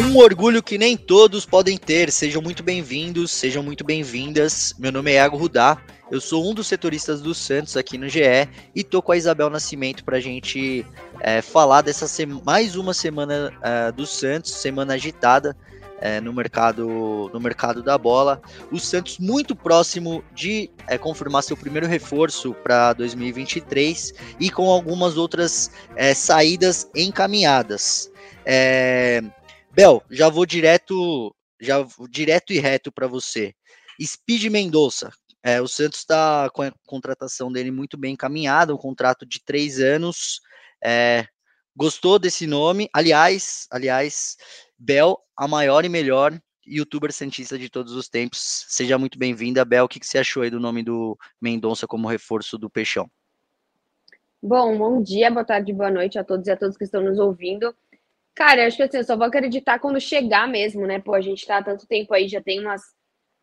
Um orgulho que nem todos podem ter. Sejam muito bem-vindos, sejam muito bem-vindas. Meu nome é Iago Rudá. Eu sou um dos setoristas do Santos aqui no GE e tô com a Isabel Nascimento para a gente é, falar dessa mais uma semana é, do Santos, semana agitada é, no mercado no mercado da bola. O Santos muito próximo de é, confirmar seu primeiro reforço para 2023 e com algumas outras é, saídas encaminhadas. Bel, já vou direto, já vou direto e reto para você. Speed Mendonça. É, o Santos está com a contratação dele muito bem encaminhada, um contrato de três anos. É, gostou desse nome? Aliás, aliás, Bel, a maior e melhor youtuber cientista de todos os tempos. Seja muito bem-vinda, Bel. O que, que você achou aí do nome do Mendonça como reforço do Peixão? Bom, bom dia, boa tarde, boa noite a todos e a todos que estão nos ouvindo. Cara, acho que assim, eu só vou acreditar quando chegar mesmo, né? Pô, a gente tá há tanto tempo aí, já tem umas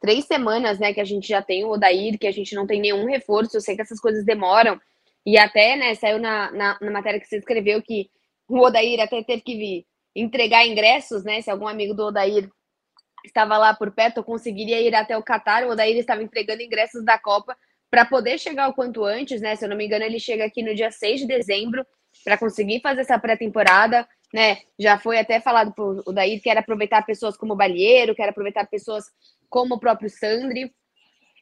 três semanas, né, que a gente já tem o Odair, que a gente não tem nenhum reforço. Eu sei que essas coisas demoram. E até, né, saiu na, na, na matéria que você escreveu que o Odair até teve que vir entregar ingressos, né? Se algum amigo do Odair estava lá por perto, conseguiria ir até o Catar. O Odair estava entregando ingressos da Copa para poder chegar o quanto antes, né? Se eu não me engano, ele chega aqui no dia 6 de dezembro para conseguir fazer essa pré-temporada né? Já foi até falado por o Daí que era aproveitar pessoas como Balieiro, quer aproveitar pessoas como o próprio Sandri.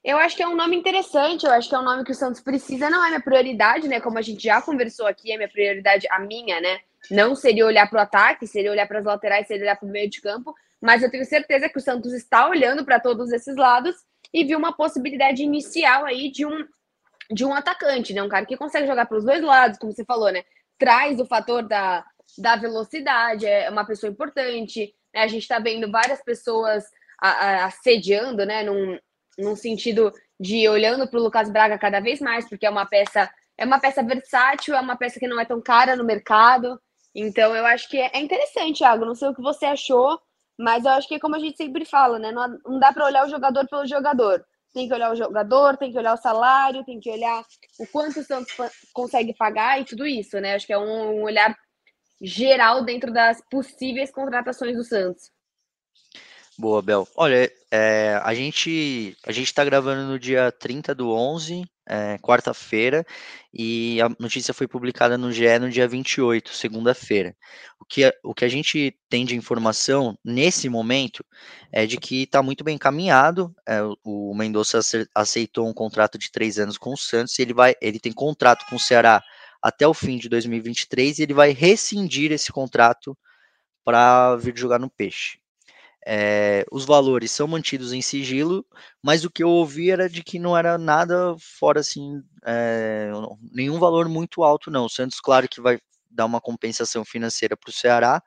Eu acho que é um nome interessante, eu acho que é um nome que o Santos precisa, não é minha prioridade, né? Como a gente já conversou aqui, é minha prioridade, a minha, né? Não seria olhar para o ataque, seria olhar para as laterais, seria olhar para o meio de campo, mas eu tenho certeza que o Santos está olhando para todos esses lados e viu uma possibilidade inicial aí de um de um atacante, né? Um cara que consegue jogar para os dois lados, como você falou, né? Traz o fator da, da velocidade, é uma pessoa importante. Né? A gente está vendo várias pessoas assediando, né? Num, num sentido de olhando para o Lucas Braga cada vez mais, porque é uma peça, é uma peça versátil, é uma peça que não é tão cara no mercado. Então eu acho que é interessante, Thiago. Não sei o que você achou, mas eu acho que é como a gente sempre fala, né? Não, dá para olhar o jogador pelo jogador. Tem que olhar o jogador, tem que olhar o salário, tem que olhar o quanto o Santos consegue pagar e tudo isso, né? Acho que é um olhar geral dentro das possíveis contratações do Santos. Boa, Bel. Olha, é, a gente a gente está gravando no dia 30 do 11, é, quarta-feira, e a notícia foi publicada no GE no dia 28, segunda-feira. O que, o que a gente tem de informação nesse momento é de que está muito bem encaminhado. É, o Mendonça aceitou um contrato de três anos com o Santos, e ele, vai, ele tem contrato com o Ceará até o fim de 2023 e ele vai rescindir esse contrato para vir jogar no Peixe. É, os valores são mantidos em sigilo, mas o que eu ouvi era de que não era nada fora assim, é, nenhum valor muito alto, não. O Santos, claro que vai dar uma compensação financeira para o Ceará,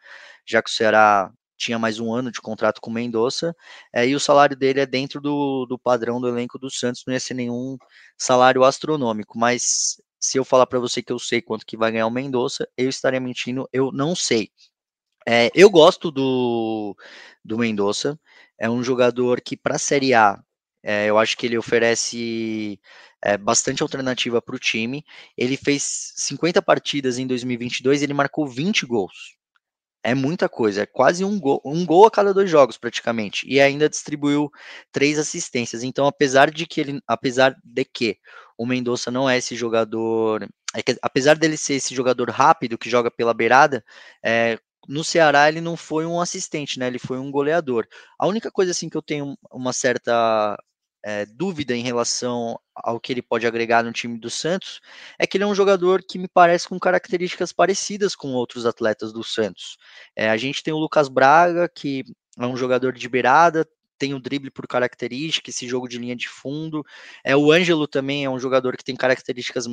já que o Ceará tinha mais um ano de contrato com o Mendonça, é, e o salário dele é dentro do, do padrão do elenco do Santos, não ia ser nenhum salário astronômico, mas se eu falar para você que eu sei quanto que vai ganhar o Mendonça, eu estaria mentindo, eu não sei. É, eu gosto do, do Mendonça, é um jogador que para a Série A, é, eu acho que ele oferece é, bastante alternativa para o time. Ele fez 50 partidas em 2022 e ele marcou 20 gols. É muita coisa, é quase um gol, um gol a cada dois jogos praticamente. E ainda distribuiu três assistências. Então, apesar de que ele, apesar de que o Mendonça não é esse jogador, é que, apesar dele ser esse jogador rápido que joga pela beirada, é, no Ceará ele não foi um assistente, né? Ele foi um goleador. A única coisa assim que eu tenho uma certa é, dúvida em relação ao que ele pode agregar no time do Santos é que ele é um jogador que me parece com características parecidas com outros atletas do Santos. É, a gente tem o Lucas Braga, que é um jogador de beirada, tem o drible por característica, esse jogo de linha de fundo. É o Ângelo também é um jogador que tem características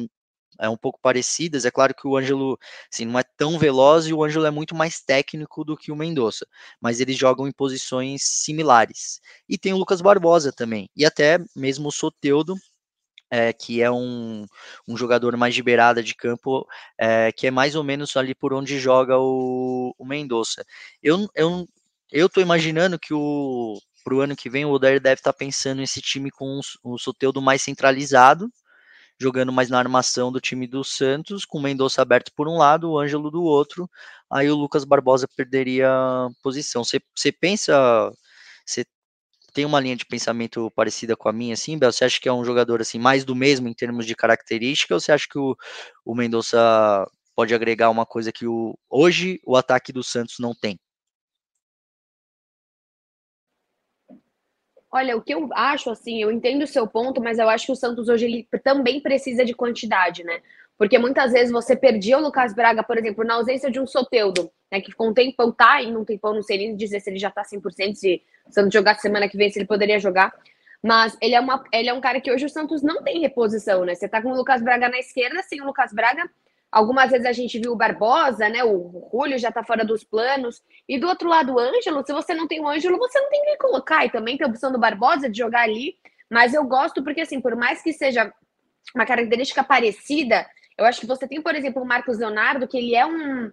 é um pouco parecidas. É claro que o Ângelo assim, não é tão veloz e o Ângelo é muito mais técnico do que o Mendonça, mas eles jogam em posições similares. E tem o Lucas Barbosa também, e até mesmo o Soteudo, é, que é um, um jogador mais de beirada de campo, é, que é mais ou menos ali por onde joga o, o Mendonça. Eu, eu, eu tô imaginando que o pro ano que vem o Odair deve estar tá pensando esse time com o, o Soteudo mais centralizado, jogando mais na armação do time do Santos, com o Mendonça aberto por um lado, o Ângelo do outro, aí o Lucas Barbosa perderia posição. Você pensa, você tem uma linha de pensamento parecida com a minha, assim, Bel? Você acha que é um jogador assim mais do mesmo em termos de característica, ou você acha que o, o Mendonça pode agregar uma coisa que o, hoje o ataque do Santos não tem? Olha, o que eu acho, assim, eu entendo o seu ponto, mas eu acho que o Santos hoje ele também precisa de quantidade, né? Porque muitas vezes você perdia o Lucas Braga, por exemplo, na ausência de um Soteudo, né, que ficou um tempão, tá e um tempão, não sei nem dizer se ele já tá 100%, se o Santos jogar semana que vem, se ele poderia jogar. Mas ele é, uma, ele é um cara que hoje o Santos não tem reposição, né? Você tá com o Lucas Braga na esquerda, sem o Lucas Braga. Algumas vezes a gente viu o Barbosa, né? O Julio já tá fora dos planos. E do outro lado, o Ângelo, se você não tem o Ângelo, você não tem quem colocar. E também tem a opção do Barbosa de jogar ali. Mas eu gosto porque, assim, por mais que seja uma característica parecida, eu acho que você tem, por exemplo, o Marcos Leonardo, que ele é um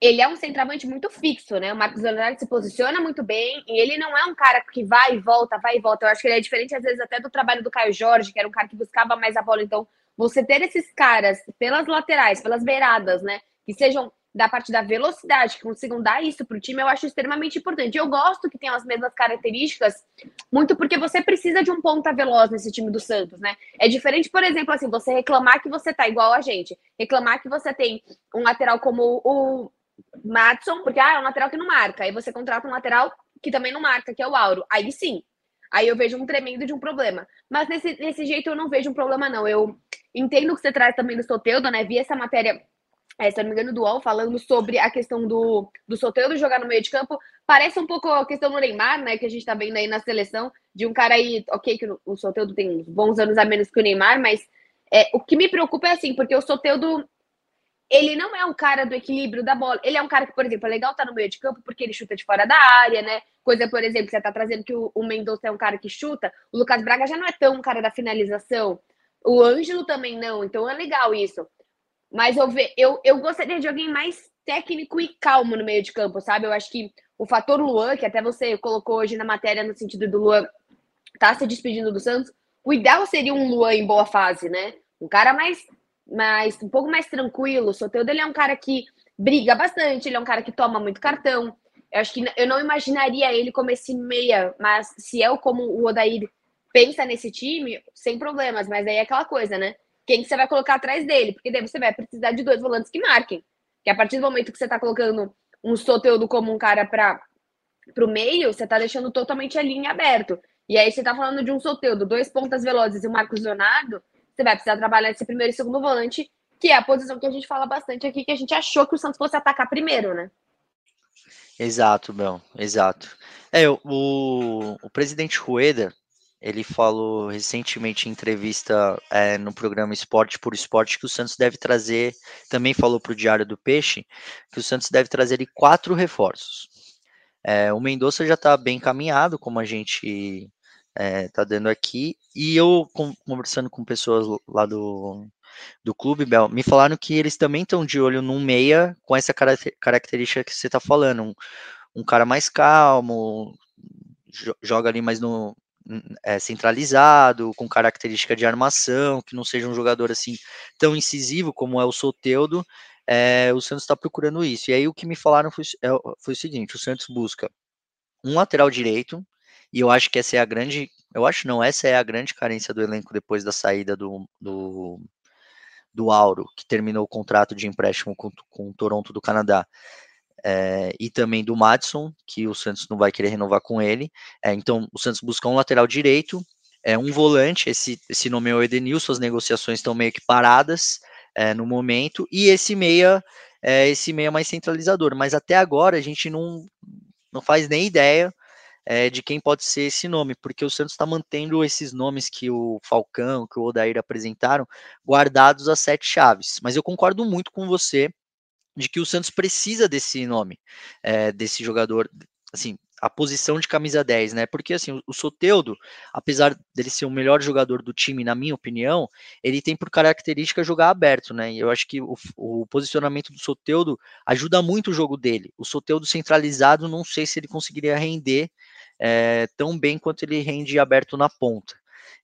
ele é um centroavante muito fixo, né? O Marcos Leonardo se posiciona muito bem e ele não é um cara que vai e volta, vai e volta. Eu acho que ele é diferente, às vezes, até do trabalho do Caio Jorge, que era um cara que buscava mais a bola. Então, você ter esses caras pelas laterais, pelas beiradas, né? Que sejam da parte da velocidade, que consigam dar isso para o time, eu acho extremamente importante. Eu gosto que tenham as mesmas características, muito porque você precisa de um ponta veloz nesse time do Santos, né? É diferente, por exemplo, assim, você reclamar que você tá igual a gente, reclamar que você tem um lateral como o Matson, porque ah, é um lateral que não marca, aí você contrata um lateral que também não marca, que é o Auro. Aí sim, aí eu vejo um tremendo de um problema. Mas nesse, nesse jeito eu não vejo um problema, não. Eu entendo que você traz também do Soteudo, né? Vi essa matéria é, se não me engano, do UOL, falando sobre a questão do, do Soteldo jogar no meio de campo. Parece um pouco a questão do Neymar, né? Que a gente tá vendo aí na seleção, de um cara aí, ok, que o Soteldo tem uns bons anos a menos que o Neymar, mas é, o que me preocupa é assim, porque o Soteldo, ele não é um cara do equilíbrio da bola. Ele é um cara que, por exemplo, é legal estar tá no meio de campo porque ele chuta de fora da área, né? Coisa, por exemplo, você tá trazendo que o, o Mendonça é um cara que chuta, o Lucas Braga já não é tão um cara da finalização. O Ângelo também não, então é legal isso. Mas eu, ve, eu, eu gostaria de alguém mais técnico e calmo no meio de campo, sabe? Eu acho que o fator Luan, que até você colocou hoje na matéria no sentido do Luan tá se despedindo do Santos, o ideal seria um Luan em boa fase, né? Um cara mais, mais um pouco mais tranquilo. O Soteldo ele é um cara que briga bastante, ele é um cara que toma muito cartão. Eu acho que eu não imaginaria ele como esse meia, mas se é como o Odair pensa nesse time, sem problemas, mas aí é aquela coisa, né? quem que você vai colocar atrás dele, porque daí você vai precisar de dois volantes que marquem. Que a partir do momento que você está colocando um Soteudo como um cara para o meio, você está deixando totalmente a linha aberto. E aí você está falando de um Soteudo, dois pontas velozes e o Marcos Leonardo, você vai precisar trabalhar esse primeiro e segundo volante, que é a posição que a gente fala bastante aqui, que a gente achou que o Santos fosse atacar primeiro, né? Exato, Bel, exato. É, o, o presidente Rueda, ele falou recentemente em entrevista é, no programa Esporte por Esporte que o Santos deve trazer, também falou para o Diário do Peixe, que o Santos deve trazer quatro reforços. É, o Mendonça já está bem encaminhado, como a gente está é, dando aqui, e eu conversando com pessoas lá do, do clube, Bel, me falaram que eles também estão de olho num meia com essa característica que você está falando, um, um cara mais calmo, joga ali mais no, é, centralizado, com característica de armação, que não seja um jogador assim tão incisivo como é o Soteudo, é, o Santos está procurando isso. E aí o que me falaram foi, é, foi o seguinte: o Santos busca um lateral direito, e eu acho que essa é a grande. Eu acho não, essa é a grande carência do elenco depois da saída do, do, do Auro, que terminou o contrato de empréstimo com, com o Toronto do Canadá é, e também do Madison, que o Santos não vai querer renovar com ele. É, então, o Santos busca um lateral direito, é, um volante, esse, esse nome é o Edenilson, as negociações estão meio que paradas é, no momento, e esse meia, é, esse meia mais centralizador. Mas até agora a gente não, não faz nem ideia de quem pode ser esse nome, porque o Santos está mantendo esses nomes que o Falcão, que o Odair apresentaram, guardados às sete chaves. Mas eu concordo muito com você de que o Santos precisa desse nome, é, desse jogador, assim, a posição de camisa 10, né? Porque assim, o Soteudo, apesar dele ser o melhor jogador do time, na minha opinião, ele tem por característica jogar aberto, né? E eu acho que o, o posicionamento do Soteudo ajuda muito o jogo dele. O Soteudo centralizado, não sei se ele conseguiria render é, tão bem quanto ele rende aberto na ponta.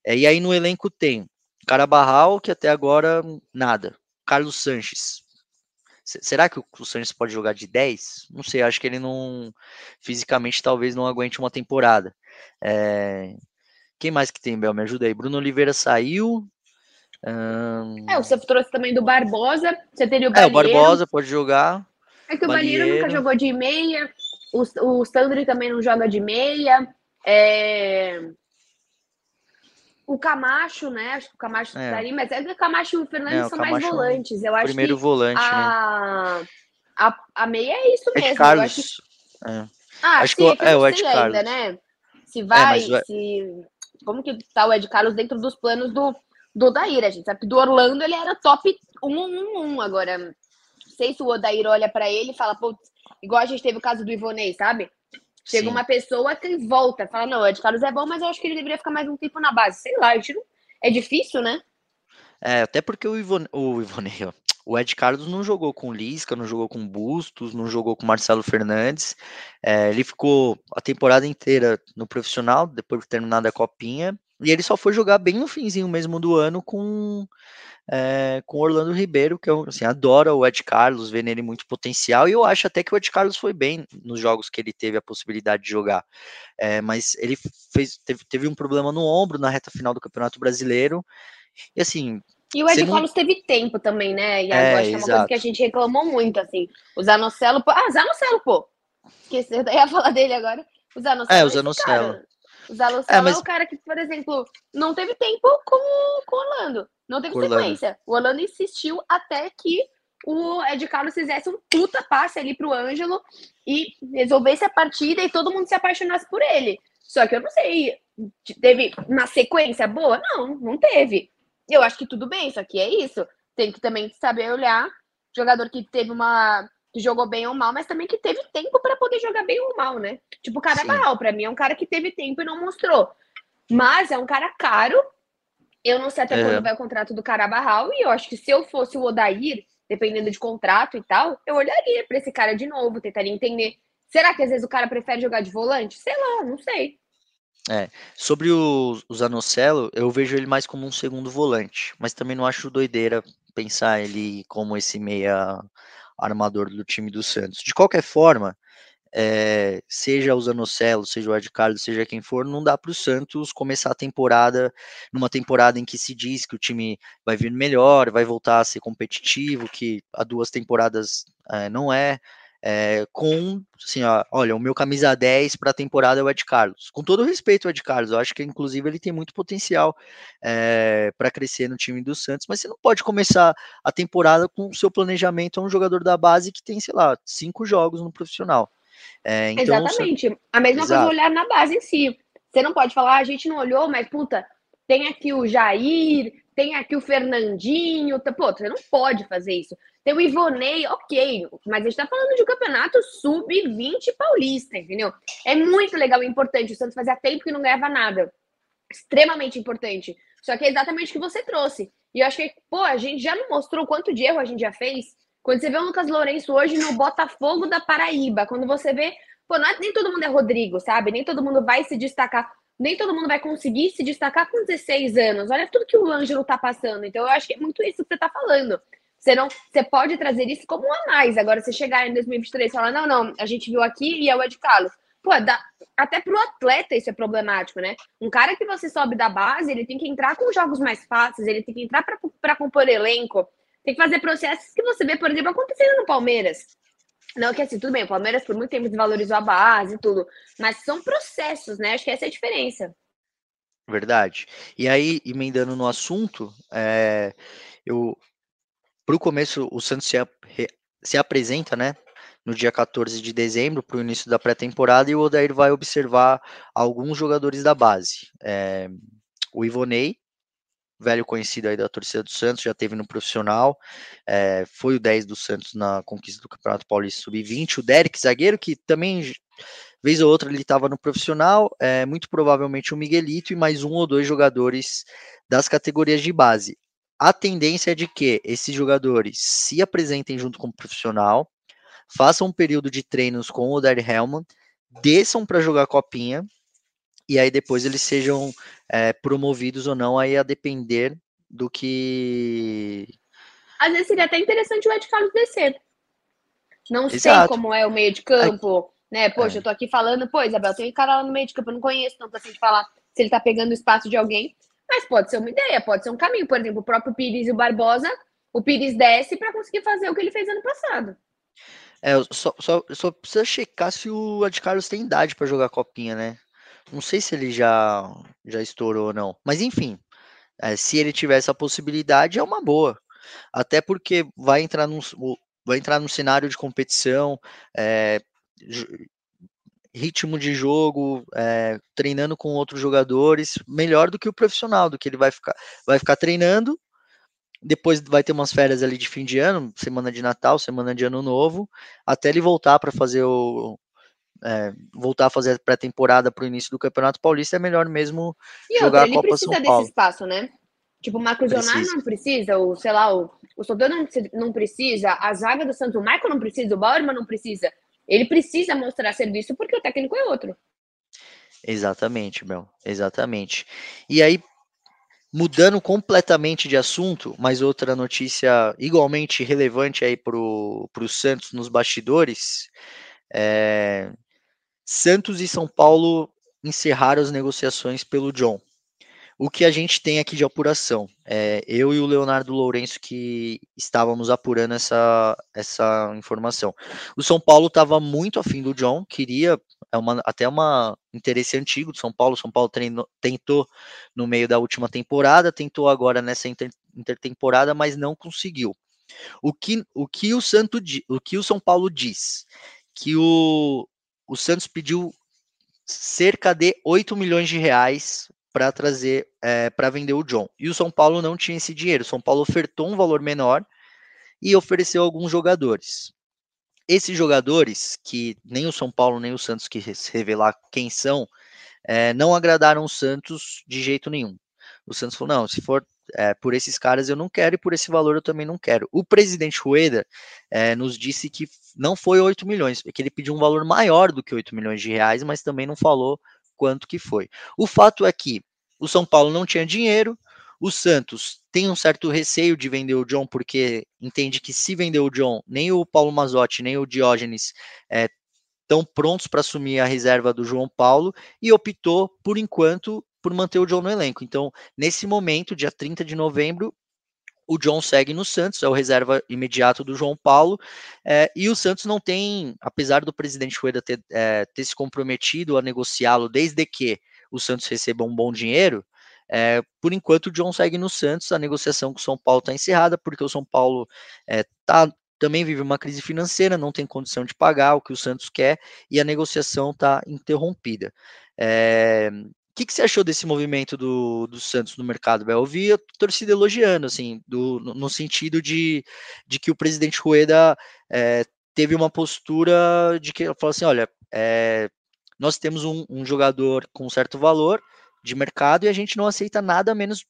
É, e aí no elenco tem Carabarral, que até agora nada. Carlos Sanches, Será que o Sanches pode jogar de 10? Não sei, acho que ele não. Fisicamente talvez não aguente uma temporada. É... Quem mais que tem, Bel? Me ajuda aí. Bruno Oliveira saiu. Hum... É, você trouxe também do Barbosa. Você teria o Balheiro. É, o Barbosa pode jogar. É que o Balheiro nunca jogou de meia. O, o Sandri também não joga de meia. É o Camacho, né? Acho que o Camacho é. estaria, mas é que o Camacho e o Fernandes é, o são Camacho mais volantes. Eu acho primeiro que volante, a, né? a, a meia é isso Ed mesmo. Carlos. Que... É. Ah, acho sim, que, é, é o Ed Carlos. Ainda, né? Se vai, é, se... Como que tá o Ed Carlos dentro dos planos do, do Odair? A gente sabe que do Orlando ele era top 1-1-1. Agora, não sei se o Odair olha para ele e fala, pô, igual a gente teve o caso do Ivonei, sabe? Chega Sim. uma pessoa que volta, fala, não, o Ed Carlos é bom, mas eu acho que ele deveria ficar mais um tempo na base. Sei lá, não... é difícil, né? É, até porque o, Ivone, o o Ed Carlos não jogou com Lisca, não jogou com Bustos, não jogou com Marcelo Fernandes. É, ele ficou a temporada inteira no profissional, depois de terminar a copinha, e ele só foi jogar bem no finzinho mesmo do ano com é, com Orlando Ribeiro, que eu assim, adoro o Ed Carlos, vê nele muito potencial, e eu acho até que o Ed Carlos foi bem nos jogos que ele teve a possibilidade de jogar. É, mas ele fez, teve, teve um problema no ombro na reta final do Campeonato Brasileiro, e assim. E o Ed não... Carlos teve tempo também, né? E é, acho que é uma coisa que a gente reclamou muito, assim. O Zanocelo. Ah, Zanocelo, pô! Esqueci, eu ia falar dele agora. O Zanocelo. É, o Zanocelo. O Zanocelo é, é o cara que, por exemplo, não teve tempo com, com o Orlando. Não teve Orlando. sequência. O Orlando insistiu até que o Ed Carlos fizesse um puta passe ali pro Ângelo e resolvesse a partida e todo mundo se apaixonasse por ele. Só que eu não sei, teve uma sequência boa? Não, não teve. Eu acho que tudo bem, só que é isso. Tem que também saber olhar jogador que teve uma jogou bem ou mal, mas também que teve tempo para poder jogar bem ou mal, né? Tipo o Carabarral, para mim é um cara que teve tempo e não mostrou. Mas é um cara caro eu não sei até quando vai o contrato do Carabarral, e eu acho que se eu fosse o Odair, dependendo de contrato e tal, eu olharia para esse cara de novo, tentaria entender. Será que às vezes o cara prefere jogar de volante? Sei lá, não sei. É, sobre o, o Zanocelo, eu vejo ele mais como um segundo volante, mas também não acho doideira pensar ele como esse meia armador do time do Santos. De qualquer forma, é, seja o Zanocelo, seja o Ed Carlos, seja quem for, não dá para o Santos começar a temporada numa temporada em que se diz que o time vai vir melhor, vai voltar a ser competitivo, que há duas temporadas é, não é. É, com, assim, ó, olha, o meu camisa 10 para a temporada é o Ed Carlos. Com todo respeito ao Ed Carlos, eu acho que inclusive ele tem muito potencial é, para crescer no time do Santos, mas você não pode começar a temporada com o seu planejamento a um jogador da base que tem, sei lá, cinco jogos no profissional. É, então, Exatamente. Você... A mesma Exato. coisa olhar na base em si. Você não pode falar, ah, a gente não olhou, mas puta, tem aqui o Jair, tem aqui o Fernandinho. Pô, você não pode fazer isso. Tem o Ivonei, ok, mas a gente tá falando de um campeonato sub-20 paulista, entendeu? É muito legal e importante. O Santos fazia tempo que não ganhava nada. Extremamente importante. Só que é exatamente o que você trouxe. E eu acho que, pô, a gente já não mostrou quanto de erro a gente já fez quando você vê o Lucas Lourenço hoje no Botafogo da Paraíba, quando você vê, pô, não é, nem todo mundo é Rodrigo, sabe? Nem todo mundo vai se destacar, nem todo mundo vai conseguir se destacar com 16 anos. Olha tudo que o Ângelo tá passando. Então eu acho que é muito isso que você tá falando. Você não, você pode trazer isso como um a mais. Agora, você chegar em 2023 e falar, não, não, a gente viu aqui e é o Ed Carlos. Pô, dá, até pro atleta isso é problemático, né? Um cara que você sobe da base, ele tem que entrar com jogos mais fáceis, ele tem que entrar para compor elenco. Tem que fazer processos que você vê, por exemplo, acontecendo no Palmeiras. Não que assim, tudo bem, o Palmeiras por muito tempo desvalorizou a base e tudo, mas são processos, né? Acho que essa é a diferença. Verdade. E aí, emendando no assunto, é, eu para o começo o Santos se, se apresenta, né? No dia 14 de dezembro, para o início da pré-temporada, e o Odair vai observar alguns jogadores da base. É, o Ivonei, velho conhecido aí da torcida do Santos, já teve no profissional, é, foi o 10 do Santos na conquista do Campeonato Paulista Sub-20. O Derek, zagueiro, que também, vez ou outra, ele estava no profissional, é, muito provavelmente o Miguelito e mais um ou dois jogadores das categorias de base. A tendência é de que esses jogadores se apresentem junto com o profissional, façam um período de treinos com o Dari Hellman, desçam para jogar copinha e aí depois eles sejam é, promovidos ou não, aí a depender do que. Às vezes seria até interessante o Ed Carlos descer. Não Exato. sei como é o meio de campo, é. né? Poxa, é. eu tô aqui falando, pô, Isabel, tem um cara lá no meio de campo, eu não conheço tanto assim de falar se ele tá pegando o espaço de alguém. Mas pode ser uma ideia, pode ser um caminho. Por exemplo, o próprio Pires e o Barbosa, o Pires desce para conseguir fazer o que ele fez ano passado. É, só, só, só precisa checar se o Ed Carlos tem idade para jogar copinha, né? Não sei se ele já, já estourou ou não. Mas enfim, é, se ele tiver essa possibilidade, é uma boa. Até porque vai entrar num, vai entrar num cenário de competição, é, ritmo de jogo, é, treinando com outros jogadores, melhor do que o profissional, do que ele vai ficar, vai ficar treinando, depois vai ter umas férias ali de fim de ano, semana de Natal, semana de Ano Novo, até ele voltar para fazer o, é, voltar a fazer a pré-temporada para o início do Campeonato Paulista, é melhor mesmo e jogar outra, a Copa São Paulo. Ele precisa desse espaço, né? Tipo, o Marcos Leonardo não precisa, ou sei lá, o, o Sodor não, não precisa, a zaga do Santos, o Michael não precisa, o Bauerman não precisa. Ele precisa mostrar serviço porque o técnico é outro. Exatamente, Bel, exatamente. E aí, mudando completamente de assunto, mas outra notícia igualmente relevante aí para o Santos nos bastidores, é, Santos e São Paulo encerraram as negociações pelo John. O que a gente tem aqui de apuração? É, eu e o Leonardo Lourenço que estávamos apurando essa, essa informação. O São Paulo estava muito afim do John, queria, é uma, até uma interesse antigo do São Paulo. São Paulo tentou no meio da última temporada, tentou agora nessa inter, intertemporada, mas não conseguiu. O que o, que o, Santo, o que o São Paulo diz? Que o, o Santos pediu cerca de 8 milhões de reais para trazer, é, para vender o John. E o São Paulo não tinha esse dinheiro. O São Paulo ofertou um valor menor e ofereceu alguns jogadores. Esses jogadores, que nem o São Paulo nem o Santos que revelar quem são, é, não agradaram o Santos de jeito nenhum. O Santos falou: não, se for é, por esses caras eu não quero e por esse valor eu também não quero. O presidente Rueda é, nos disse que não foi 8 milhões, que ele pediu um valor maior do que 8 milhões de reais, mas também não falou quanto que foi. O fato é que o São Paulo não tinha dinheiro, o Santos tem um certo receio de vender o John, porque entende que se vender o John, nem o Paulo Mazotti, nem o Diógenes estão é, prontos para assumir a reserva do João Paulo e optou, por enquanto, por manter o John no elenco. Então, nesse momento, dia 30 de novembro, o John segue no Santos, é o reserva imediato do João Paulo, é, e o Santos não tem, apesar do presidente Rueda ter, é, ter se comprometido a negociá-lo desde que o Santos receba um bom dinheiro, é, por enquanto o John segue no Santos, a negociação com o São Paulo está encerrada, porque o São Paulo tá, também vive uma crise financeira, não tem condição de pagar o que o Santos quer, e a negociação está interrompida. Que, que você achou desse movimento do, do Santos no mercado? Eu vi a torcida elogiando, assim, do, no, sentido de, de que o presidente Rueda é, teve uma postura de que falou assim: olha, é, nós temos um, um, jogador com certo valor de mercado e a gente não aceita nada menos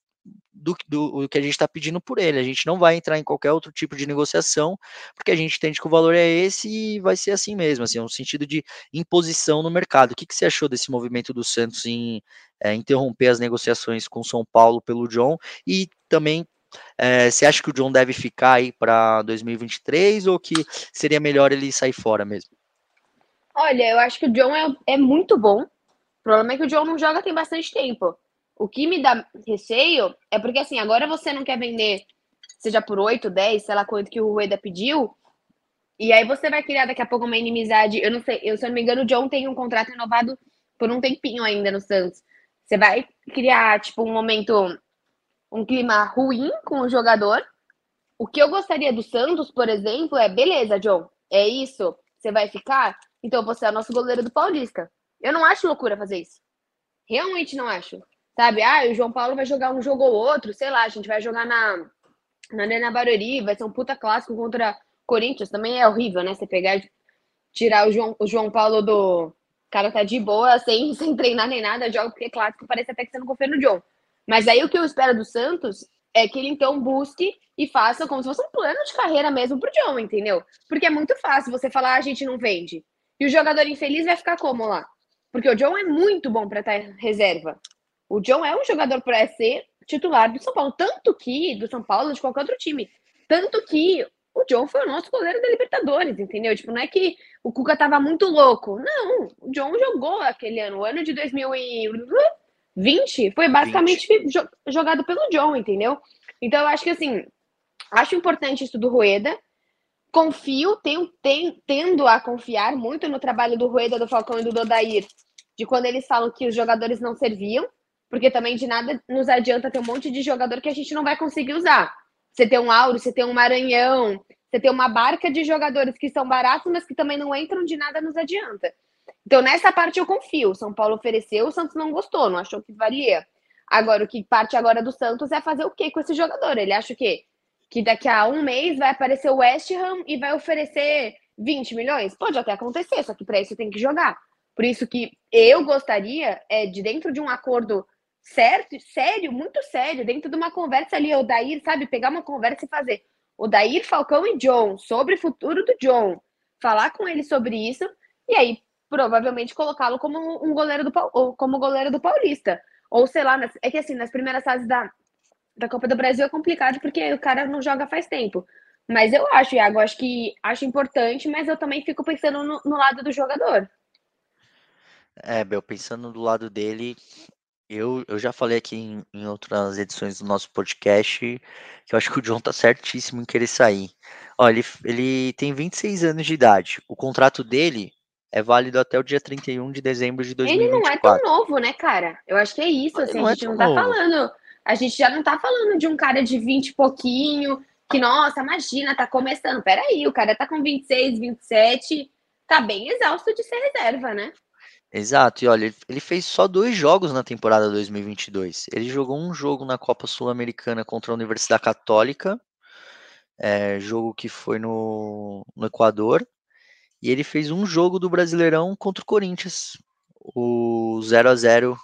do, do, do que a gente está pedindo por ele. A gente não vai entrar em qualquer outro tipo de negociação, porque a gente entende que o valor é esse e vai ser assim mesmo, assim, um sentido de imposição no mercado. O que, que você achou desse movimento do Santos em é, interromper as negociações com São Paulo pelo John? E também é, você acha que o John deve ficar aí para 2023 ou que seria melhor ele sair fora mesmo? Olha, eu acho que o John é, é muito bom. O problema é que o John não joga tem bastante tempo. O que me dá receio é porque, assim, agora você não quer vender, seja por 8, 10, sei lá quanto que o Rueda pediu, e aí você vai criar daqui a pouco uma inimizade. Eu não sei, eu, se eu não me engano, o John tem um contrato renovado por um tempinho ainda no Santos. Você vai criar, tipo, um momento, um clima ruim com o jogador. O que eu gostaria do Santos, por exemplo, é: beleza, John, é isso? Você vai ficar? Então você é o nosso goleiro do Paulista. Eu não acho loucura fazer isso. Realmente não acho. Sabe? Ah, o João Paulo vai jogar um jogo ou outro, sei lá, a gente vai jogar na, na Arena Barueri, vai ser um puta clássico contra Corinthians. Também é horrível, né? Você pegar e tirar o João, o João Paulo do. O cara tá de boa, sem, sem treinar nem nada, joga porque é clássico, parece até que você não confia no John. Mas aí o que eu espero do Santos é que ele então busque e faça como se fosse um plano de carreira mesmo pro John, entendeu? Porque é muito fácil você falar, ah, a gente não vende. E o jogador infeliz vai ficar como lá? Porque o John é muito bom para estar reserva. O John é um jogador para ser titular do São Paulo, tanto que do São Paulo, de qualquer outro time. Tanto que o John foi o nosso goleiro da Libertadores, entendeu? Tipo, não é que o Cuca tava muito louco. Não, o John jogou aquele ano, o ano de 2020 foi basicamente 20. jogado pelo John, entendeu? Então eu acho que assim, acho importante isso do Rueda. Confio, tenho, tenho, tendo a confiar muito no trabalho do Rueda, do Falcão e do Dodair, de quando eles falam que os jogadores não serviam porque também de nada nos adianta ter um monte de jogador que a gente não vai conseguir usar. Você tem um Auro, você tem um Maranhão, você tem uma barca de jogadores que são baratos, mas que também não entram de nada nos adianta. Então, nessa parte eu confio. O São Paulo ofereceu, o Santos não gostou, não achou que valia. Agora, o que parte agora do Santos é fazer o quê com esse jogador? Ele acha o quê? Que daqui a um mês vai aparecer o West Ham e vai oferecer 20 milhões? Pode até acontecer, só que para isso tem que jogar. Por isso que eu gostaria é de dentro de um acordo certo, sério, muito sério, dentro de uma conversa ali, o Dair, sabe, pegar uma conversa e fazer o Dair, Falcão e John sobre o futuro do John, falar com ele sobre isso e aí provavelmente colocá-lo como um goleiro do como goleiro do Paulista. Ou sei lá, é que assim, nas primeiras fases da, da Copa do Brasil é complicado porque o cara não joga faz tempo. Mas eu acho, Iago, acho que acho importante, mas eu também fico pensando no, no lado do jogador. É, Bel, pensando do lado dele, eu, eu já falei aqui em, em, outras edições do nosso podcast que eu acho que o John tá certíssimo em querer sair. Olha, ele, ele tem 26 anos de idade. O contrato dele é válido até o dia 31 de dezembro de 2024. Ele não é tão novo, né, cara? Eu acho que é isso. Assim, a é gente é não tá novo. falando. A gente já não tá falando de um cara de 20 e pouquinho, que, nossa, imagina, tá começando. Peraí, o cara tá com 26, 27, tá bem exausto de ser reserva, né? Exato, e olha, ele fez só dois jogos na temporada 2022. Ele jogou um jogo na Copa Sul-Americana contra a Universidade Católica, é, jogo que foi no, no Equador, e ele fez um jogo do Brasileirão contra o Corinthians, o 0 a 0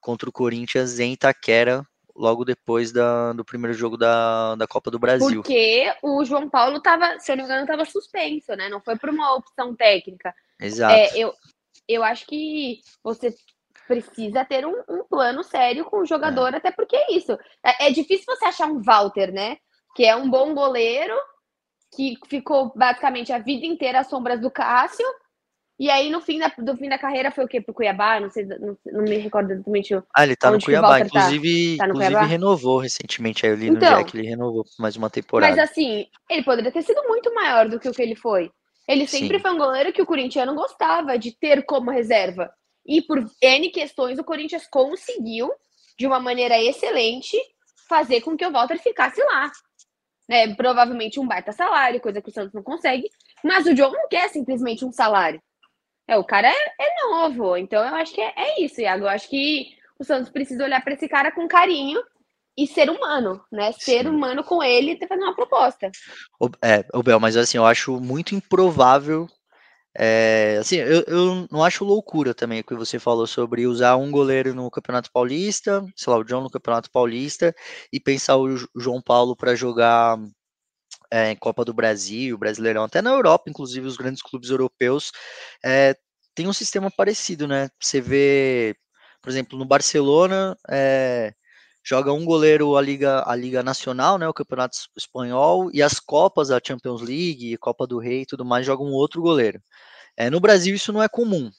contra o Corinthians em Itaquera, logo depois da, do primeiro jogo da, da Copa do Brasil. Porque o João Paulo estava, se eu não me engano, estava suspenso, né? Não foi por uma opção técnica. Exato. É, eu, eu acho que você precisa ter um, um plano sério com o jogador, é. até porque é isso. É, é, difícil você achar um Walter, né? Que é um bom goleiro, que ficou basicamente a vida inteira às sombras do Cássio. E aí, no fim da, do fim da carreira, foi o quê? Pro Cuiabá? Não sei, não, não me recordo exatamente. Ah, ele tá no Cuiabá. Inclusive, tá. Tá no inclusive Cuiabá? renovou recentemente. Aí eu li no então, Jack, ele renovou mais uma temporada. Mas assim, ele poderia ter sido muito maior do que o que ele foi. Ele sempre Sim. foi um goleiro que o corintiano gostava de ter como reserva. E por N questões, o Corinthians conseguiu, de uma maneira excelente, fazer com que o Walter ficasse lá. Né? Provavelmente um baita salário, coisa que o Santos não consegue. Mas o John não quer simplesmente um salário. É, o cara é, é novo. Então eu acho que é, é isso, Iago. Eu acho que o Santos precisa olhar para esse cara com carinho e ser humano, né? Ser Sim. humano com ele e fazer uma proposta. É, o Bel, mas assim, eu acho muito improvável. É, assim, eu, eu não acho loucura também o que você falou sobre usar um goleiro no Campeonato Paulista, sei lá, o John no Campeonato Paulista, e pensar o João Paulo para jogar é, em Copa do Brasil, Brasileirão, até na Europa, inclusive os grandes clubes europeus é, tem um sistema parecido, né? Você vê, por exemplo, no Barcelona, é, joga um goleiro a Liga, a Liga Nacional, né, o Campeonato Espanhol, e as Copas, a Champions League, Copa do Rei e tudo mais, joga um outro goleiro. É, no Brasil isso não é comum.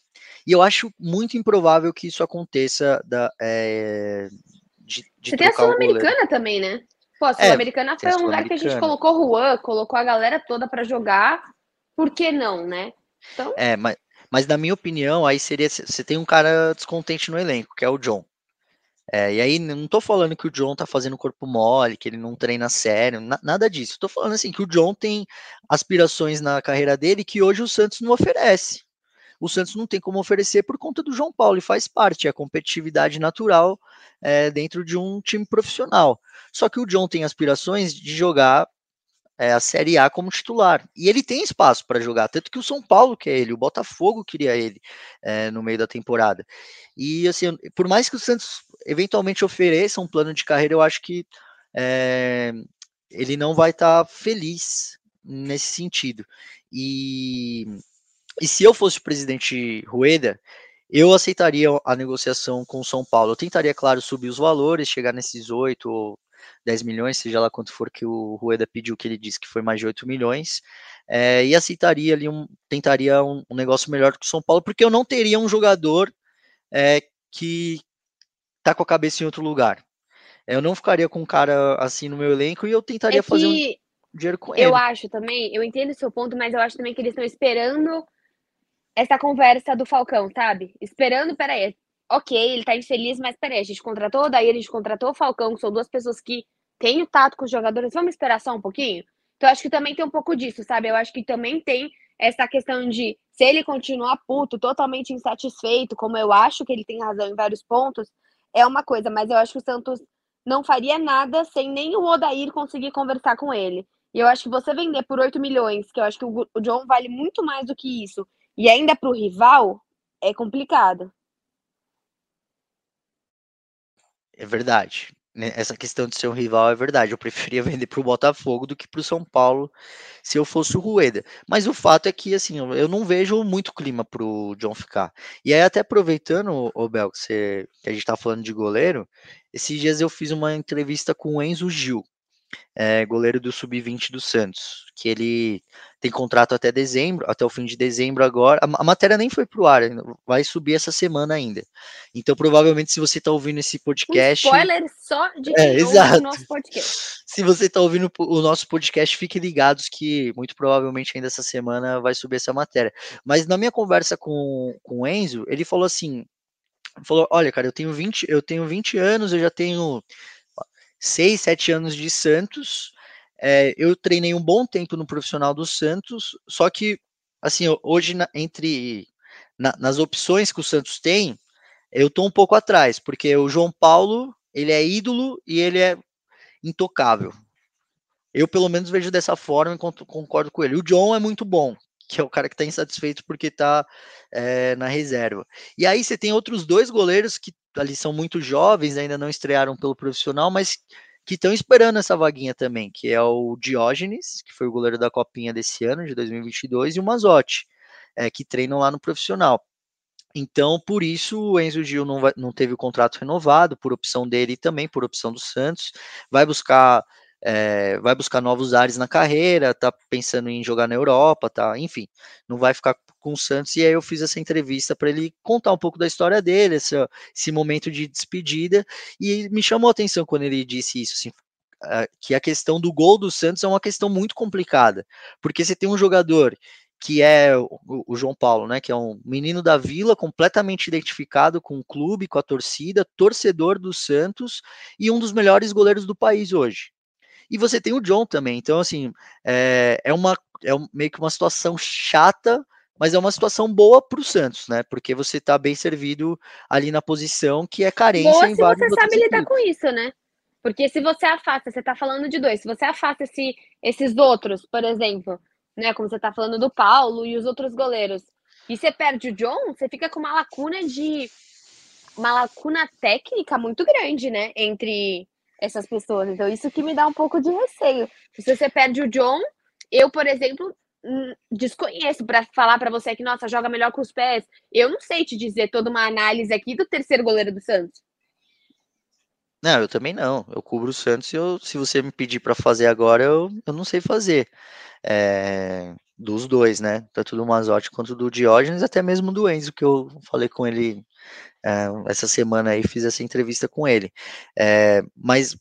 E eu acho muito improvável que isso aconteça da, é, de, de Você tem a Sul-Americana também, né? Pô, a é, Sul-Americana é, foi um lugar que a gente colocou Juan, colocou a galera toda para jogar. Por que não, né? Então... É, mas, mas na minha opinião, aí seria. Você tem um cara descontente no elenco, que é o John. É, e aí, não tô falando que o John tá fazendo corpo mole, que ele não treina sério, na, nada disso. Tô falando assim que o John tem aspirações na carreira dele que hoje o Santos não oferece. o Santos não tem como oferecer por conta do João Paulo, e faz parte, é a competitividade natural é, dentro de um time profissional. Só que o John tem aspirações de jogar é, a Série A como titular. E ele tem espaço para jogar, tanto que o São Paulo quer ele, o Botafogo queria ele é, no meio da temporada. E assim, por mais que o Santos eventualmente ofereça um plano de carreira, eu acho que é, ele não vai estar tá feliz nesse sentido. E, e se eu fosse o presidente Rueda, eu aceitaria a negociação com o São Paulo. Eu tentaria, claro, subir os valores, chegar nesses 8 ou 10 milhões, seja lá quanto for que o Rueda pediu, que ele disse que foi mais de 8 milhões, é, e aceitaria ali um, tentaria um, um, negócio melhor que o São Paulo, porque eu não teria um jogador é, que tá com a cabeça em outro lugar. Eu não ficaria com um cara assim no meu elenco e eu tentaria é fazer um dinheiro com ele. Eu acho também, eu entendo o seu ponto, mas eu acho também que eles estão esperando essa conversa do Falcão, sabe? Esperando, peraí, ok, ele tá infeliz, mas peraí, a gente contratou, daí a gente contratou o Falcão, que são duas pessoas que têm o tato com os jogadores, vamos esperar só um pouquinho? Então, acho que também tem um pouco disso, sabe? Eu acho que também tem essa questão de se ele continuar puto, totalmente insatisfeito, como eu acho que ele tem razão em vários pontos, é uma coisa, mas eu acho que o Santos não faria nada sem nem o Odair conseguir conversar com ele. E eu acho que você vender por 8 milhões, que eu acho que o John vale muito mais do que isso, e ainda para o rival, é complicado. É verdade. Né, essa questão de ser um rival é verdade. Eu preferia vender para o Botafogo do que para o São Paulo se eu fosse o Rueda. Mas o fato é que, assim, eu não vejo muito clima para o John ficar. E aí, até aproveitando, o Bel, que, você, que a gente está falando de goleiro, esses dias eu fiz uma entrevista com o Enzo Gil, é, goleiro do Sub-20 do Santos, que ele tem contrato até dezembro, até o fim de dezembro agora. A, a matéria nem foi pro ar, vai subir essa semana ainda. Então, provavelmente, se você está ouvindo esse podcast. Um spoiler só de é, exato. nosso podcast. Se você está ouvindo o nosso podcast, fiquem ligados que muito provavelmente ainda essa semana vai subir essa matéria. Mas na minha conversa com, com o Enzo, ele falou assim: falou, olha, cara, eu tenho 20, eu tenho 20 anos, eu já tenho 6, 7 anos de Santos. É, eu treinei um bom tempo no profissional do Santos, só que, assim, hoje, na, entre na, nas opções que o Santos tem, eu tô um pouco atrás, porque o João Paulo, ele é ídolo e ele é intocável. Eu, pelo menos, vejo dessa forma e concordo com ele. O John é muito bom, que é o cara que está insatisfeito porque está é, na reserva. E aí você tem outros dois goleiros que ali são muito jovens, ainda não estrearam pelo profissional, mas que estão esperando essa vaguinha também, que é o Diógenes, que foi o goleiro da Copinha desse ano, de 2022, e o Mazotti, é, que treinam lá no profissional. Então, por isso, o Enzo Gil não, vai, não teve o contrato renovado, por opção dele e também por opção do Santos. Vai buscar é, vai buscar novos ares na carreira, tá pensando em jogar na Europa, tá, enfim, não vai ficar com o Santos. E aí eu fiz essa entrevista para ele contar um pouco da história dele, esse, esse momento de despedida, e me chamou a atenção quando ele disse isso, assim, que a questão do gol do Santos é uma questão muito complicada, porque você tem um jogador que é o, João Paulo, né, que é um menino da Vila, completamente identificado com o clube, com a torcida, torcedor do Santos e um dos melhores goleiros do país hoje. E você tem o John também. Então, assim, é, é, uma, é meio que uma situação chata, mas é uma situação boa para o Santos, né? Porque você está bem servido ali na posição que é carência boa em se vários você sabe lidar com isso, né? Porque se você afasta, você está falando de dois, se você afasta esse, esses outros, por exemplo, né? Como você está falando do Paulo e os outros goleiros, e você perde o John, você fica com uma lacuna de. Uma lacuna técnica muito grande, né? Entre essas pessoas. Então, isso que me dá um pouco de receio. Se você perde o John, eu, por exemplo, desconheço para falar para você que, nossa, joga melhor com os pés. Eu não sei te dizer toda uma análise aqui do terceiro goleiro do Santos. Não, eu também não. Eu cubro o Santos e eu, se você me pedir para fazer agora, eu, eu não sei fazer. É, dos dois, né? Tanto do Mazotti quanto do Diógenes, até mesmo do Enzo, que eu falei com ele é, essa semana aí, fiz essa entrevista com ele. É, mas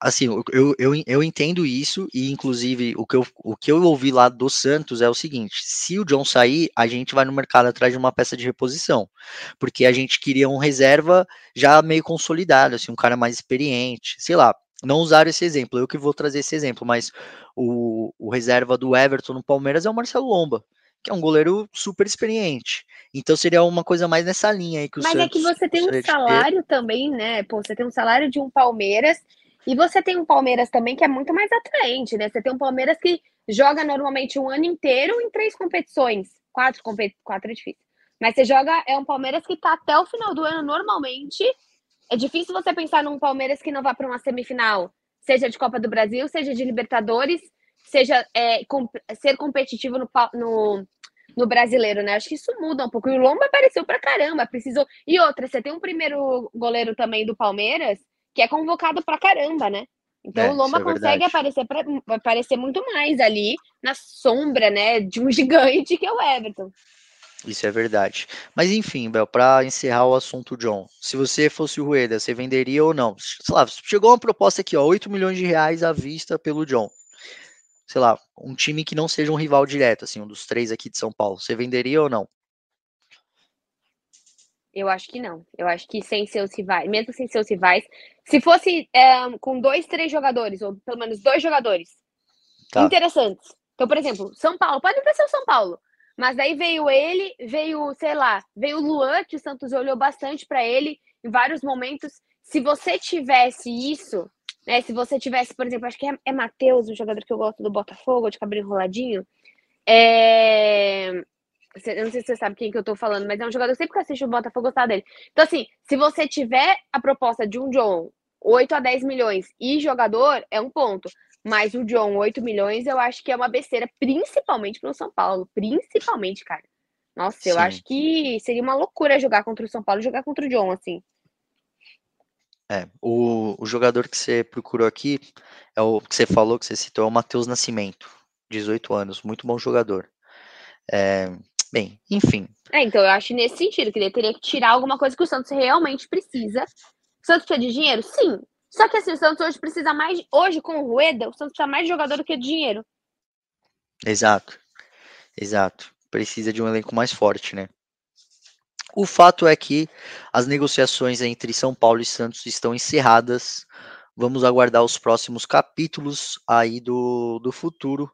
assim, eu, eu, eu entendo isso, e inclusive o que, eu, o que eu ouvi lá do Santos é o seguinte: se o John sair, a gente vai no mercado atrás de uma peça de reposição, porque a gente queria um reserva já meio consolidado, assim, um cara mais experiente, sei lá. Não usar esse exemplo, eu que vou trazer esse exemplo, mas o, o reserva do Everton no Palmeiras é o Marcelo Lomba. que é um goleiro super experiente. Então seria uma coisa mais nessa linha aí que o Mas Santos é que você tem um salário também, né? Pô, você tem um salário de um Palmeiras e você tem um Palmeiras também que é muito mais atraente, né? Você tem um Palmeiras que joga normalmente um ano inteiro em três competições. Quatro, competi quatro é difícil. Mas você joga, é um Palmeiras que tá até o final do ano normalmente. É difícil você pensar num Palmeiras que não vá para uma semifinal, seja de Copa do Brasil, seja de Libertadores, seja é, com, ser competitivo no, no, no, brasileiro, né? Acho que isso muda um pouco. E o Lomba apareceu pra caramba, precisou. E outra, você tem um primeiro goleiro também do Palmeiras que é convocado pra caramba, né? Então é, o Lomba é consegue aparecer, pra, aparecer muito mais ali na sombra, né, de um gigante que é o Everton. Isso é verdade. Mas enfim, Bel, para encerrar o assunto John, se você fosse o Rueda, você venderia ou não? Sei lá, chegou uma proposta aqui, ó, 8 milhões de reais à vista pelo John. Sei lá, um time que não seja um rival direto, assim, um dos três aqui de São Paulo. Você venderia ou não? Eu acho que não. Eu acho que sem seus rivais, mesmo sem seus rivais, se fosse é, com dois, três jogadores, ou pelo menos dois jogadores tá. interessantes. Então, por exemplo, São Paulo, pode ser o São Paulo. Mas daí veio ele, veio, sei lá, veio o Luan, que o Santos olhou bastante para ele em vários momentos. Se você tivesse isso, né? Se você tivesse, por exemplo, acho que é, é Matheus, o jogador que eu gosto do Botafogo, de cabelo enroladinho. É... Eu não sei se você sabe quem que eu tô falando, mas é um jogador que sempre que assiste o Botafogo gostar dele. Então, assim, se você tiver a proposta de um John 8 a 10 milhões e jogador, é um ponto. Mas o John, 8 milhões, eu acho que é uma besteira, principalmente pro São Paulo. Principalmente, cara. Nossa, Sim. eu acho que seria uma loucura jogar contra o São Paulo e jogar contra o John, assim. É, o, o jogador que você procurou aqui, é o que você falou, que você citou, é o Matheus Nascimento, 18 anos, muito bom jogador. É, bem, enfim. É, então eu acho nesse sentido, que ele teria que tirar alguma coisa que o Santos realmente precisa. O Santos precisa de dinheiro? Sim. Só que assim, o Santos hoje precisa mais. Hoje, com o Rueda, o Santos precisa mais de jogador do que de dinheiro. Exato. Exato. Precisa de um elenco mais forte, né? O fato é que as negociações entre São Paulo e Santos estão encerradas. Vamos aguardar os próximos capítulos aí do, do futuro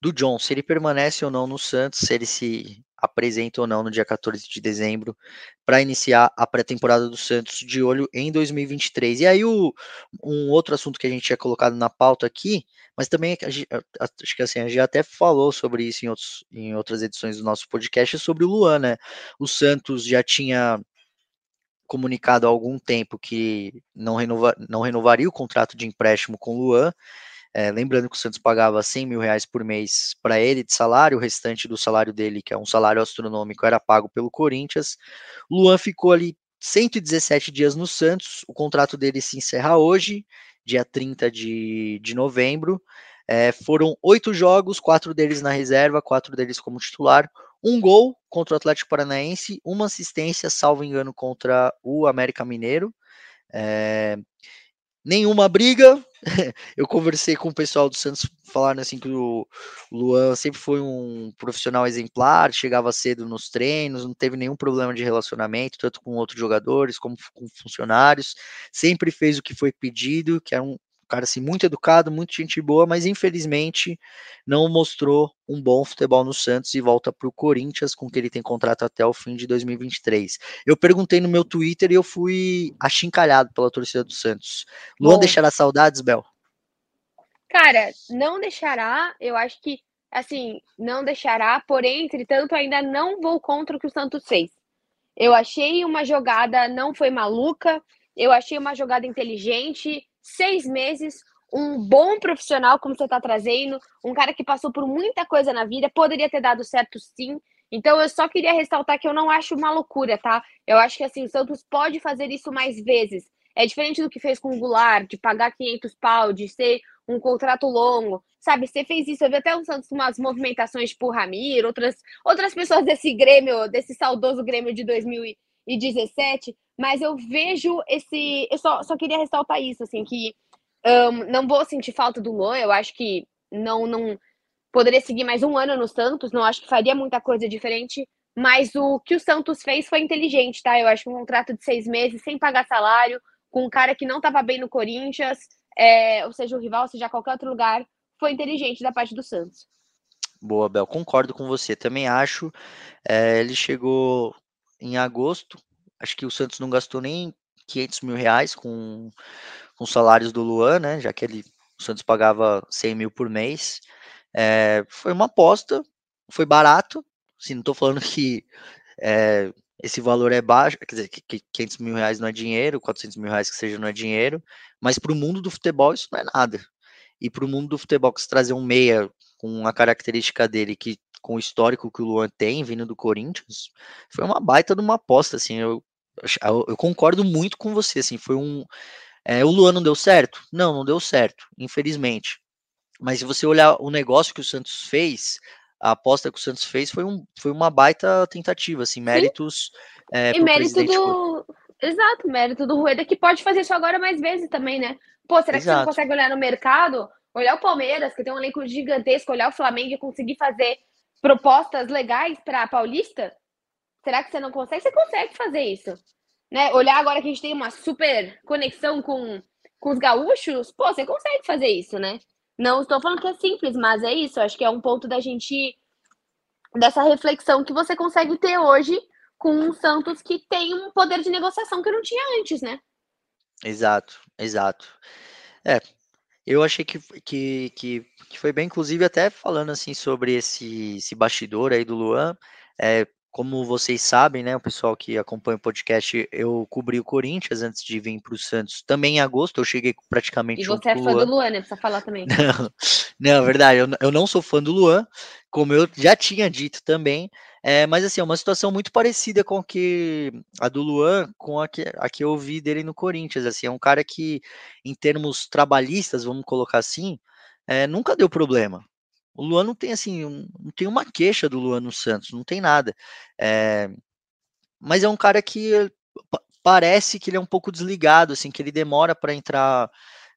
do John, se ele permanece ou não no Santos, se ele se apresenta ou não no dia 14 de dezembro para iniciar a pré-temporada do Santos de olho em 2023. E aí o, um outro assunto que a gente tinha colocado na pauta aqui, mas também acho que assim, a gente até falou sobre isso em, outros, em outras edições do nosso podcast, sobre o Luan, né? O Santos já tinha comunicado há algum tempo que não, renova, não renovaria o contrato de empréstimo com o Luan, é, lembrando que o Santos pagava 100 mil reais por mês para ele de salário, o restante do salário dele, que é um salário astronômico, era pago pelo Corinthians. Luan ficou ali 117 dias no Santos, o contrato dele se encerra hoje, dia 30 de, de novembro. É, foram oito jogos, quatro deles na reserva, quatro deles como titular. Um gol contra o Atlético Paranaense, uma assistência, salvo engano, contra o América Mineiro. É, nenhuma briga. Eu conversei com o pessoal do Santos, falando assim que o Luan sempre foi um profissional exemplar, chegava cedo nos treinos, não teve nenhum problema de relacionamento, tanto com outros jogadores como com funcionários, sempre fez o que foi pedido, que era um, cara assim, muito educado, muito gente boa, mas infelizmente não mostrou um bom futebol no Santos e volta para o Corinthians, com que ele tem contrato até o fim de 2023. Eu perguntei no meu Twitter e eu fui achincalhado pela torcida do Santos. Luan bom, deixará saudades, Bel? Cara, não deixará. Eu acho que, assim, não deixará, porém, entretanto, ainda não vou contra o que o Santos fez. Eu achei uma jogada, não foi maluca, eu achei uma jogada inteligente seis meses, um bom profissional, como você está trazendo, um cara que passou por muita coisa na vida, poderia ter dado certo sim. Então eu só queria ressaltar que eu não acho uma loucura, tá? Eu acho que assim, o Santos pode fazer isso mais vezes. É diferente do que fez com o Goulart, de pagar 500 pau, de ser um contrato longo. Sabe, você fez isso, eu vi até o Santos umas movimentações tipo Ramiro, outras, outras pessoas desse Grêmio, desse saudoso Grêmio de 2017, mas eu vejo esse. Eu só, só queria ressaltar isso, assim, que um, não vou sentir falta do Luan, eu acho que não, não poderia seguir mais um ano no Santos, não acho que faria muita coisa diferente, mas o que o Santos fez foi inteligente, tá? Eu acho que um contrato de seis meses, sem pagar salário, com um cara que não estava bem no Corinthians, é, ou seja, o rival, seja qualquer outro lugar, foi inteligente da parte do Santos. Boa, Bel. Concordo com você. Também acho. É, ele chegou em agosto. Acho que o Santos não gastou nem 500 mil reais com, com salários do Luan, né? Já que ele, o Santos pagava 100 mil por mês. É, foi uma aposta, foi barato. Assim, não estou falando que é, esse valor é baixo, quer dizer, que 500 mil reais não é dinheiro, 400 mil reais que seja não é dinheiro, mas para o mundo do futebol isso não é nada. E para o mundo do futebol, que se trazer um meia com a característica dele, que com o histórico que o Luan tem, vindo do Corinthians, foi uma baita de uma aposta, assim, eu, eu, eu concordo muito com você, assim, foi um... É, o Luan não deu certo? Não, não deu certo, infelizmente. Mas se você olhar o negócio que o Santos fez, a aposta que o Santos fez foi, um, foi uma baita tentativa, assim, méritos. É, e mérito do. Exato, mérito do Rueda, que pode fazer isso agora mais vezes também, né? Pô, será que Exato. você não consegue olhar no mercado, olhar o Palmeiras, que tem um elenco gigantesco, olhar o Flamengo e conseguir fazer propostas legais para Paulista? Será que você não consegue? Você consegue fazer isso. Né? Olhar agora que a gente tem uma super conexão com, com os gaúchos, pô, você consegue fazer isso, né? Não estou falando que é simples, mas é isso. Acho que é um ponto da gente dessa reflexão que você consegue ter hoje com um Santos que tem um poder de negociação que não tinha antes, né? Exato, exato. É, eu achei que, que, que, que foi bem, inclusive até falando assim sobre esse, esse bastidor aí do Luan, é, como vocês sabem, né, o pessoal que acompanha o podcast, eu cobri o Corinthians antes de vir para o Santos. Também em agosto, eu cheguei praticamente E você é fã Luan. do Luan, né? Precisa falar também. Não, não é verdade, eu, eu não sou fã do Luan, como eu já tinha dito também. É, mas assim, é uma situação muito parecida com a, que, a do Luan, com a que, a que eu vi dele no Corinthians. Assim, é um cara que, em termos trabalhistas, vamos colocar assim, é, nunca deu problema. O Luan não tem assim, um, não tem uma queixa do Luan no Santos, não tem nada. É, mas é um cara que parece que ele é um pouco desligado, assim, que ele demora para entrar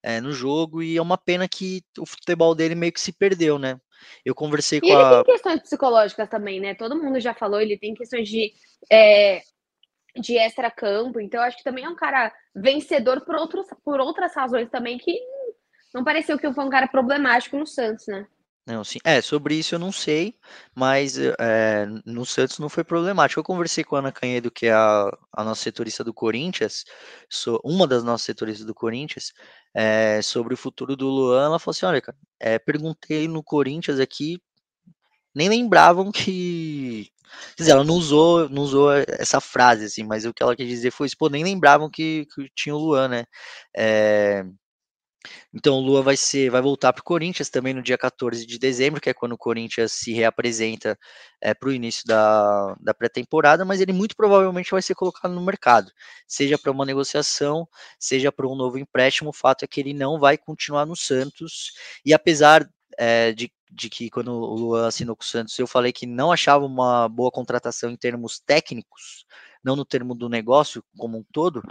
é, no jogo e é uma pena que o futebol dele meio que se perdeu, né? Eu conversei e com ele a. Ele tem questões psicológicas também, né? Todo mundo já falou, ele tem questões de. É, de extra-campo, então acho que também é um cara vencedor por, outros, por outras razões também que não pareceu que foi um cara problemático no Santos, né? Não, sim. É, sobre isso eu não sei, mas é, no Santos não foi problemático. Eu conversei com a Ana Canhedo, que é a, a nossa setorista do Corinthians, so, uma das nossas setoristas do Corinthians, é, sobre o futuro do Luan. Ela falou assim: olha, cara, é, perguntei no Corinthians aqui, nem lembravam que. Quer dizer, ela não usou, não usou essa frase, assim, mas o que ela quis dizer foi isso, pô, nem lembravam que, que tinha o Luan, né? É, então o Lua vai ser, vai voltar para o Corinthians também no dia 14 de dezembro, que é quando o Corinthians se reapresenta é, para o início da, da pré-temporada, mas ele muito provavelmente vai ser colocado no mercado, seja para uma negociação, seja para um novo empréstimo. O fato é que ele não vai continuar no Santos, e apesar é, de, de que quando o Luan assinou com o Santos, eu falei que não achava uma boa contratação em termos técnicos, não no termo do negócio como um todo,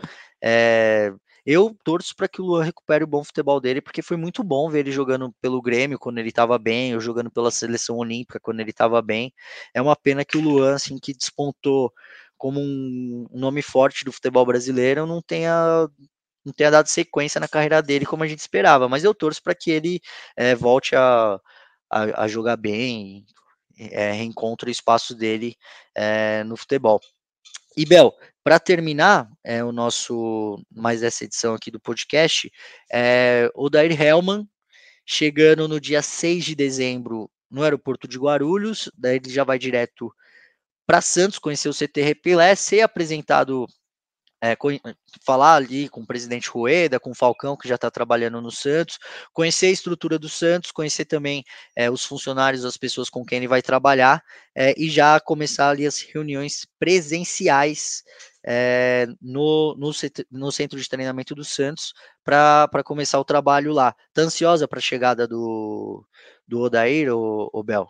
é, eu torço para que o Luan recupere o bom futebol dele, porque foi muito bom ver ele jogando pelo Grêmio quando ele estava bem, ou jogando pela seleção olímpica quando ele estava bem. É uma pena que o Luan, assim, que despontou como um nome forte do futebol brasileiro, não tenha não tenha dado sequência na carreira dele como a gente esperava, mas eu torço para que ele é, volte a, a, a, jogar bem, é, reencontre o espaço dele é, no futebol. E Bel, para terminar é, o nosso mais essa edição aqui do podcast, é, o Dair Hellman chegando no dia 6 de dezembro no aeroporto de Guarulhos, daí ele já vai direto para Santos, conhecer o CT Repilé, ser apresentado é, falar ali com o presidente Rueda, com o Falcão, que já está trabalhando no Santos, conhecer a estrutura do Santos, conhecer também é, os funcionários, as pessoas com quem ele vai trabalhar, é, e já começar ali as reuniões presenciais é, no, no, no, centro de treinamento do Santos para começar o trabalho lá. Tá ansiosa para a chegada do, do Odair, ou Bel?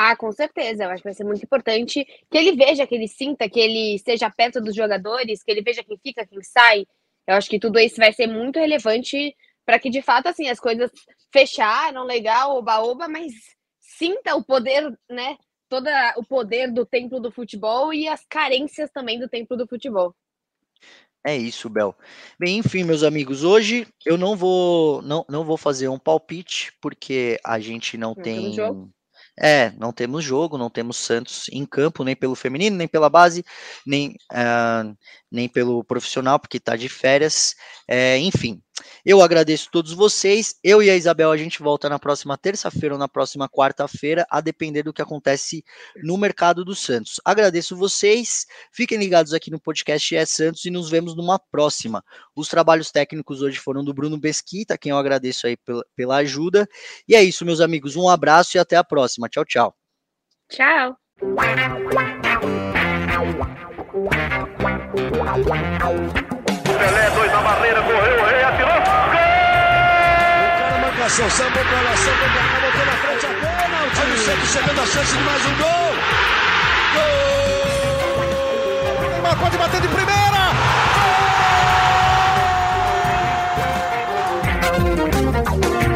Ah, com certeza. Eu acho que vai ser muito importante que ele veja, que ele sinta, que ele esteja perto dos jogadores, que ele veja quem fica, quem sai. Eu acho que tudo isso vai ser muito relevante para que, de fato, assim, as coisas fecharam, legal, oba-oba, mas sinta o poder, né? Todo o poder do templo do futebol e as carências também do templo do futebol. É isso, Bel. Bem, enfim, meus amigos, hoje eu não vou não, não vou fazer um palpite porque a gente não, não tem é, não temos jogo, não temos Santos em campo, nem pelo feminino, nem pela base, nem, uh, nem pelo profissional, porque está de férias. É, enfim, eu agradeço a todos vocês. Eu e a Isabel, a gente volta na próxima terça-feira ou na próxima quarta-feira, a depender do que acontece no mercado do Santos. Agradeço vocês. Fiquem ligados aqui no podcast É Santos e nos vemos numa próxima. Os trabalhos técnicos hoje foram do Bruno Besquita, quem eu agradeço aí pela, pela ajuda. E é isso, meus amigos. Um abraço e até a próxima. Tchau, tchau. Tchau. Pelé, dois na barreira, correu, o rei atirou. Gol! O cara marcação, sambou pra lá, sambou pra lá, botou na frente a pênalti. Olha o Santos chegando a chance de mais um gol. Gol! O Neymar pode bater de primeira. Gol!